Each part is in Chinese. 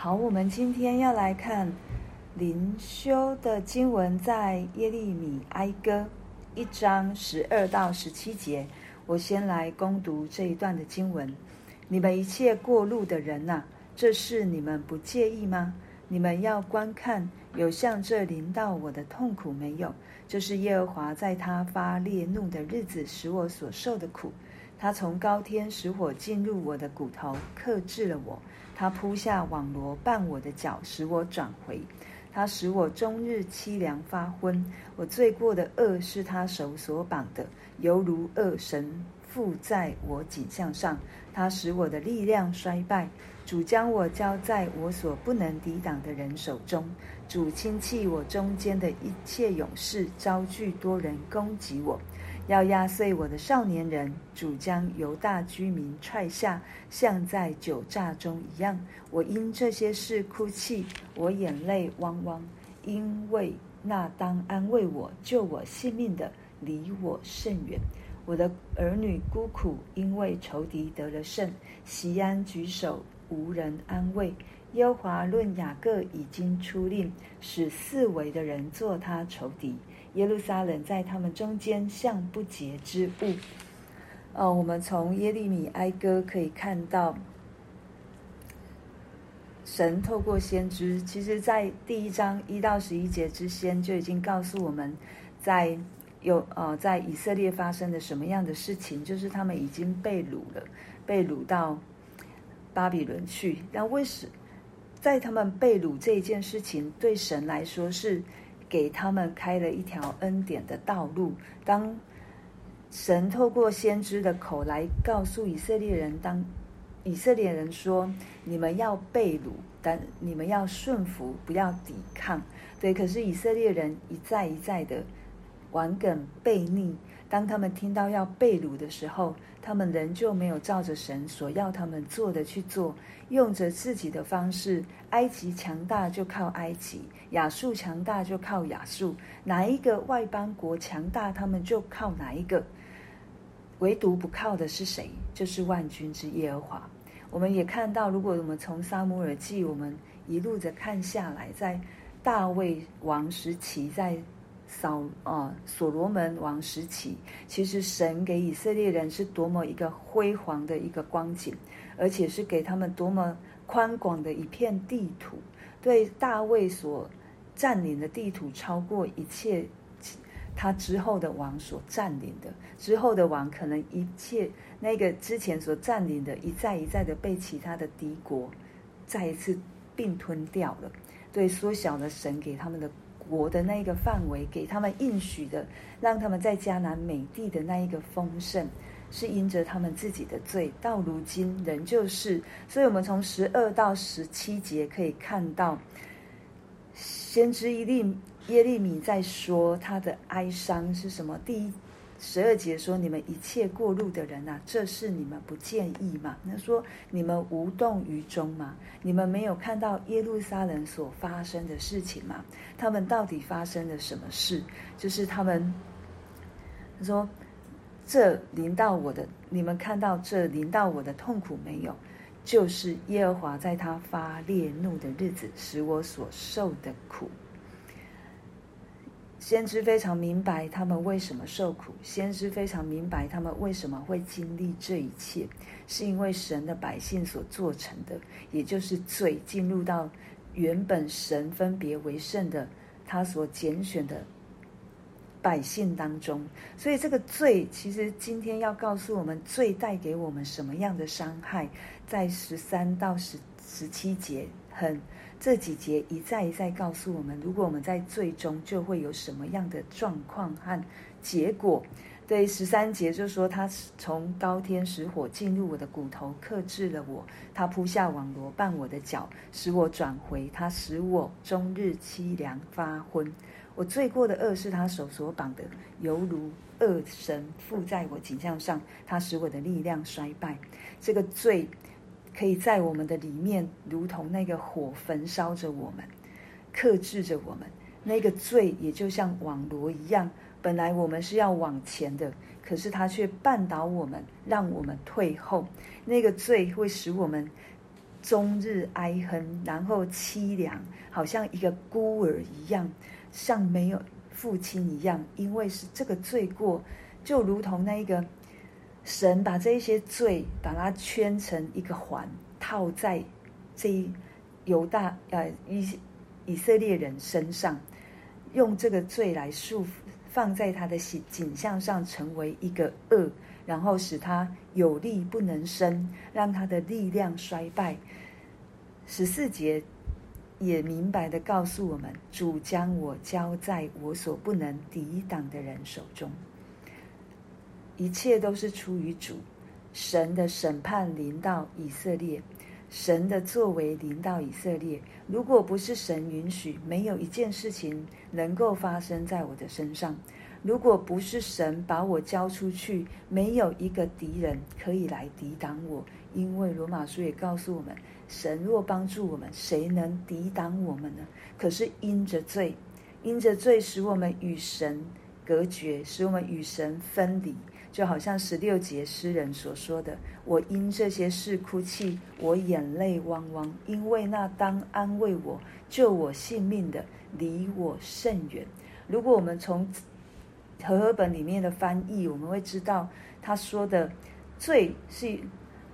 好，我们今天要来看灵修的经文，在耶利米哀歌一章十二到十七节。我先来攻读这一段的经文：你们一切过路的人呐、这事你们不介意吗？你们要观看，有像这临到我的痛苦没有？这是耶和华在他发烈怒的日子使我所受的苦。他从高天使火进入我的骨头，克制了我。他铺下网罗绊我的脚，使我转回。他使我终日凄凉发昏。我罪过的恶是他手所绑的，犹如恶神附在我颈项上。他使我的力量衰败。主将我交在我所不能抵挡的人手中。主轻弃我中间的一切勇士，招聚多人攻击我，要压碎我的少年人。主将犹大居民踹下，像在酒炸中一样。我因这些事哭泣，我眼泪汪汪，因为那当安慰我、救我性命的离我甚远。我的儿女孤苦，因为仇敌得了胜。席安举手。无人安慰，耶和华论雅各已经出令，使四围的人作他仇敌。耶路撒冷在他们中间像不洁之物。呃，我们从耶利米哀歌可以看到，神透过先知，其实在第一章一到十一节之先就已经告诉我们，在有呃在以色列发生的什么样的事情，就是他们已经被掳了，被掳到。巴比伦去，那为什在他们被掳这件事情，对神来说是给他们开了一条恩典的道路。当神透过先知的口来告诉以色列人，当以色列人说：“你们要被掳，但你们要顺服，不要抵抗。”对，可是以色列人一再一再的顽梗悖逆。当他们听到要被掳的时候，他们仍旧没有照着神所要他们做的去做，用着自己的方式。埃及强大就靠埃及，亚述强大就靠亚述，哪一个外邦国强大，他们就靠哪一个。唯独不靠的是谁？就是万军之耶和华。我们也看到，如果我们从撒母耳记，我们一路着看下来，在大卫王时期，在。扫啊，所罗门王时期，其实神给以色列人是多么一个辉煌的一个光景，而且是给他们多么宽广的一片地图。对大卫所占领的地图，超过一切他之后的王所占领的。之后的王可能一切那个之前所占领的，一再一再的被其他的敌国再一次并吞掉了。对，缩小了神给他们的。国的那一个范围，给他们应许的，让他们在迦南美地的那一个丰盛，是因着他们自己的罪，到如今仍旧是。所以，我们从十二到十七节可以看到，先知耶利耶利米在说他的哀伤是什么？第一。十二节说：“你们一切过路的人啊，这事你们不介意吗？那说你们无动于衷吗？你们没有看到耶路撒冷所发生的事情吗？他们到底发生了什么事？就是他们他说，这临到我的，你们看到这临到我的痛苦没有？就是耶和华在他发烈怒的日子，使我所受的苦。”先知非常明白他们为什么受苦，先知非常明白他们为什么会经历这一切，是因为神的百姓所做成的，也就是罪进入到原本神分别为圣的他所拣选的百姓当中。所以这个罪，其实今天要告诉我们，罪带给我们什么样的伤害，在十三到十十七节很。这几节一再一再告诉我们，如果我们在罪中，就会有什么样的状况和结果。对，十三节就说他从高天使火进入我的骨头，克制了我。他铺下网罗绊我的脚，使我转回。他使我终日凄凉发昏。我罪过的恶是他手所绑的，犹如恶神附在我颈项上。他使我的力量衰败。这个罪。可以在我们的里面，如同那个火焚烧着我们，克制着我们。那个罪也就像网罗一样，本来我们是要往前的，可是他却绊倒我们，让我们退后。那个罪会使我们终日哀哼，然后凄凉，好像一个孤儿一样，像没有父亲一样。因为是这个罪过，就如同那一个神把这一些罪，把它圈成一个环，套在这一犹大呃以以色列人身上，用这个罪来束缚，放在他的形景象上，成为一个恶。然后使他有力不能生，让他的力量衰败。十四节也明白地告诉我们：主将我交在我所不能抵挡的人手中。一切都是出于主，神的审判临到以色列，神的作为临到以色列。如果不是神允许，没有一件事情能够发生在我的身上。如果不是神把我交出去，没有一个敌人可以来抵挡我。因为罗马书也告诉我们，神若帮助我们，谁能抵挡我们呢？可是因着罪，因着罪使我们与神隔绝，使我们与神分离。就好像十六节诗人所说的：“我因这些事哭泣，我眼泪汪汪，因为那当安慰我、救我性命的离我甚远。”如果我们从和合本里面的翻译，我们会知道他说的罪是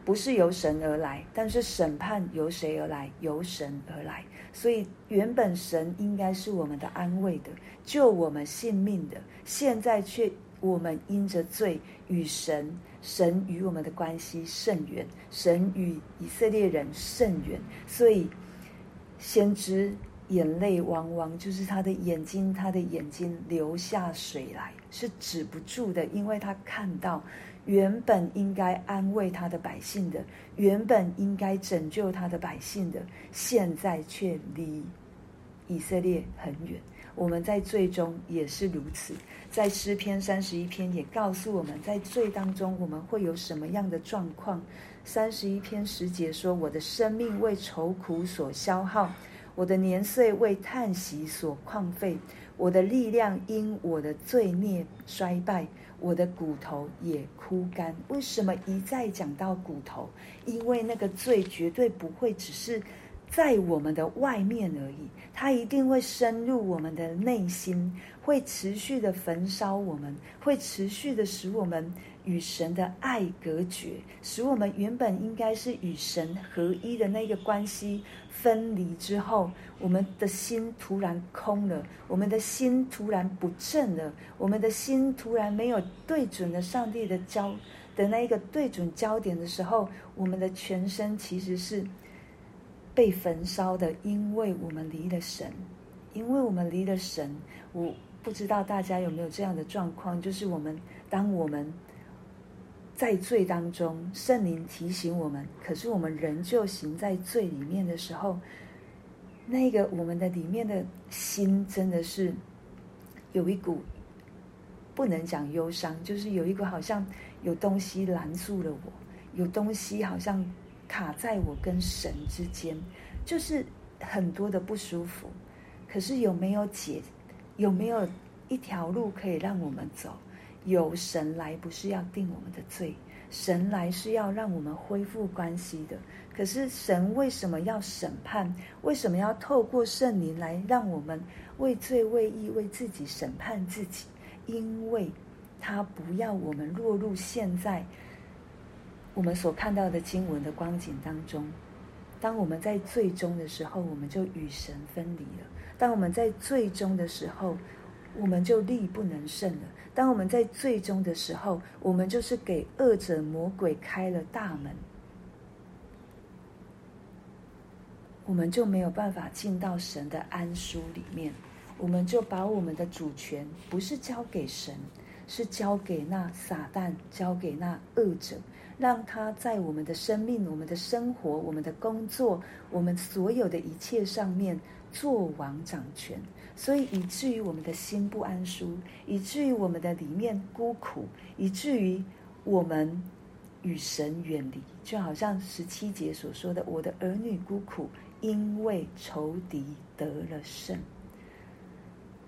不是由神而来，但是审判由谁而来？由神而来。所以原本神应该是我们的安慰的，救我们性命的，现在却我们因着罪与神，神与我们的关系甚远，神与以色列人甚远，所以先知。眼泪汪汪，就是他的眼睛，他的眼睛流下水来，是止不住的，因为他看到原本应该安慰他的百姓的，原本应该拯救他的百姓的，现在却离以色列很远。我们在罪中也是如此，在诗篇三十一篇也告诉我们在罪当中我们会有什么样的状况。三十一篇十节说：“我的生命为愁苦所消耗。”我的年岁为叹息所旷废，我的力量因我的罪孽衰败，我的骨头也枯干。为什么一再讲到骨头？因为那个罪绝对不会只是在我们的外面而已，它一定会深入我们的内心，会持续的焚烧我们，会持续的使我们与神的爱隔绝，使我们原本应该是与神合一的那个关系。分离之后，我们的心突然空了，我们的心突然不正了，我们的心突然没有对准了上帝的焦的那一个对准焦点的时候，我们的全身其实是被焚烧的，因为我们离了神，因为我们离了神。我不知道大家有没有这样的状况，就是我们当我们。在罪当中，圣灵提醒我们，可是我们仍旧行在罪里面的时候，那个我们的里面的心真的是有一股不能讲忧伤，就是有一股好像有东西拦住了我，有东西好像卡在我跟神之间，就是很多的不舒服。可是有没有解？有没有一条路可以让我们走？有神来不是要定我们的罪，神来是要让我们恢复关系的。可是神为什么要审判？为什么要透过圣灵来让我们为罪、为义、为自己审判自己？因为他不要我们落入现在我们所看到的经文的光景当中。当我们在最终的时候，我们就与神分离了；当我们在最终的时候，我们就力不能胜了。当我们在最终的时候，我们就是给恶者魔鬼开了大门，我们就没有办法进到神的安舒里面。我们就把我们的主权不是交给神，是交给那撒旦，交给那恶者，让他在我们的生命、我们的生活、我们的工作、我们所有的一切上面做王掌权。所以以至于我们的心不安舒，以至于我们的里面孤苦，以至于我们与神远离，就好像十七节所说的：“我的儿女孤苦，因为仇敌得了胜。”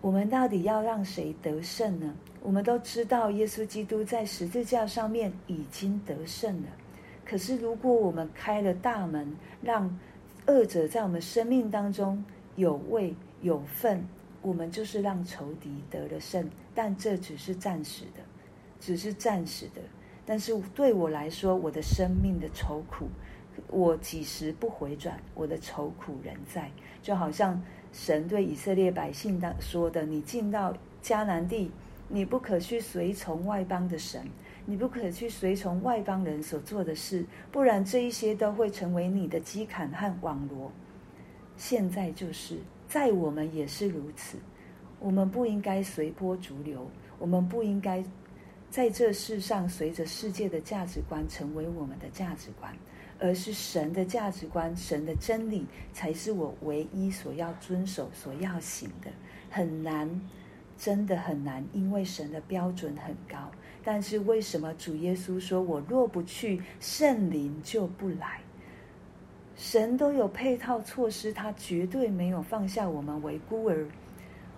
我们到底要让谁得胜呢？我们都知道，耶稣基督在十字架上面已经得胜了。可是如果我们开了大门，让恶者在我们生命当中有位有份，我们就是让仇敌得了胜。但这只是暂时的，只是暂时的。但是对我来说，我的生命的愁苦，我几时不回转，我的愁苦仍在。就好像神对以色列百姓当说的：“你进到迦南地，你不可去随从外邦的神，你不可去随从外邦人所做的事，不然这一些都会成为你的讥砍和网罗。”现在就是在我们也是如此，我们不应该随波逐流，我们不应该。在这世上，随着世界的价值观成为我们的价值观，而是神的价值观、神的真理才是我唯一所要遵守、所要行的。很难，真的很难，因为神的标准很高。但是为什么主耶稣说：“我若不去，圣灵就不来。”神都有配套措施，他绝对没有放下我们为孤儿。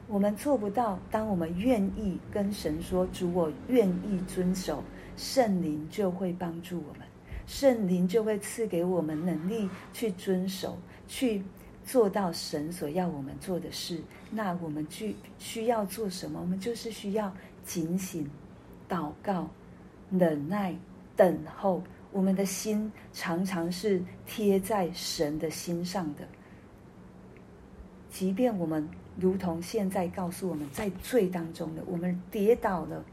我们做不到。当我们愿意跟神说：“主，我愿意遵守。”圣灵就会帮助我们，圣灵就会赐给我们能力去遵守，去做到神所要我们做的事。那我们去需要做什么？我们就是需要警醒、祷告、忍耐、等候。我们的心常常是贴在神的心上的，即便我们。如同现在告诉我们，在罪当中的我们跌倒了，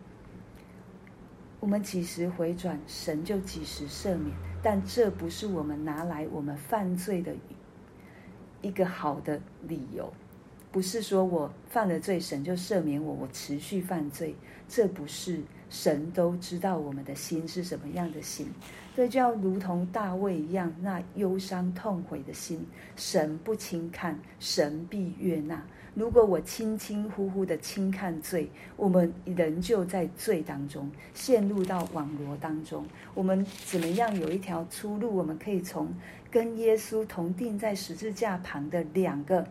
我们几时回转，神就几时赦免。但这不是我们拿来我们犯罪的一个好的理由，不是说我犯了罪，神就赦免我，我持续犯罪。这不是，神都知道我们的心是什么样的心。这就要如同大卫一样，那忧伤痛悔的心，神不轻看，神必悦纳。如果我轻轻忽忽的轻看罪，我们仍旧在罪当中，陷入到网罗当中。我们怎么样有一条出路？我们可以从跟耶稣同钉在十字架旁的两个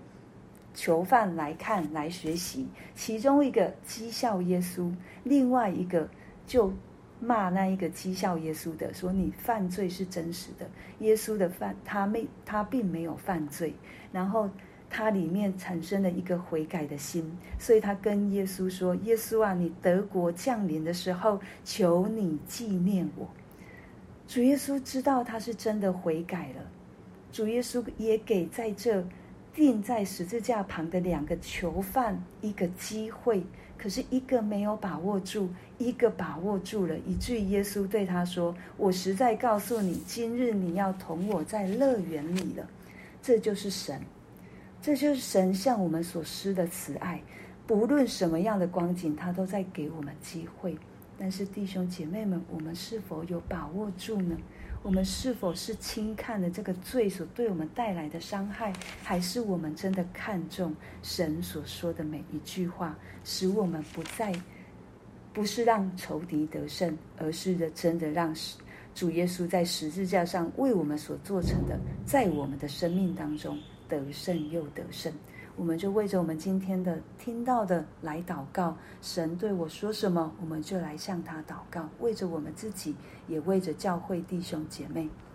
囚犯来看，来学习。其中一个讥笑耶稣，另外一个就骂那一个讥笑耶稣的，说你犯罪是真实的。耶稣的犯，他没，他并没有犯罪。然后。他里面产生了一个悔改的心，所以他跟耶稣说：“耶稣啊，你德国降临的时候，求你纪念我。”主耶稣知道他是真的悔改了，主耶稣也给在这钉在十字架旁的两个囚犯一个机会，可是一个没有把握住，一个把握住了，以至于耶稣对他说：“我实在告诉你，今日你要同我在乐园里了。”这就是神。这就是神向我们所施的慈爱，不论什么样的光景，他都在给我们机会。但是弟兄姐妹们，我们是否有把握住呢？我们是否是轻看了这个罪所对我们带来的伤害，还是我们真的看重神所说的每一句话，使我们不再不是让仇敌得胜，而是的真的让主耶稣在十字架上为我们所做成的，在我们的生命当中。得胜又得胜，我们就为着我们今天的听到的来祷告。神对我说什么，我们就来向他祷告。为着我们自己，也为着教会弟兄姐妹。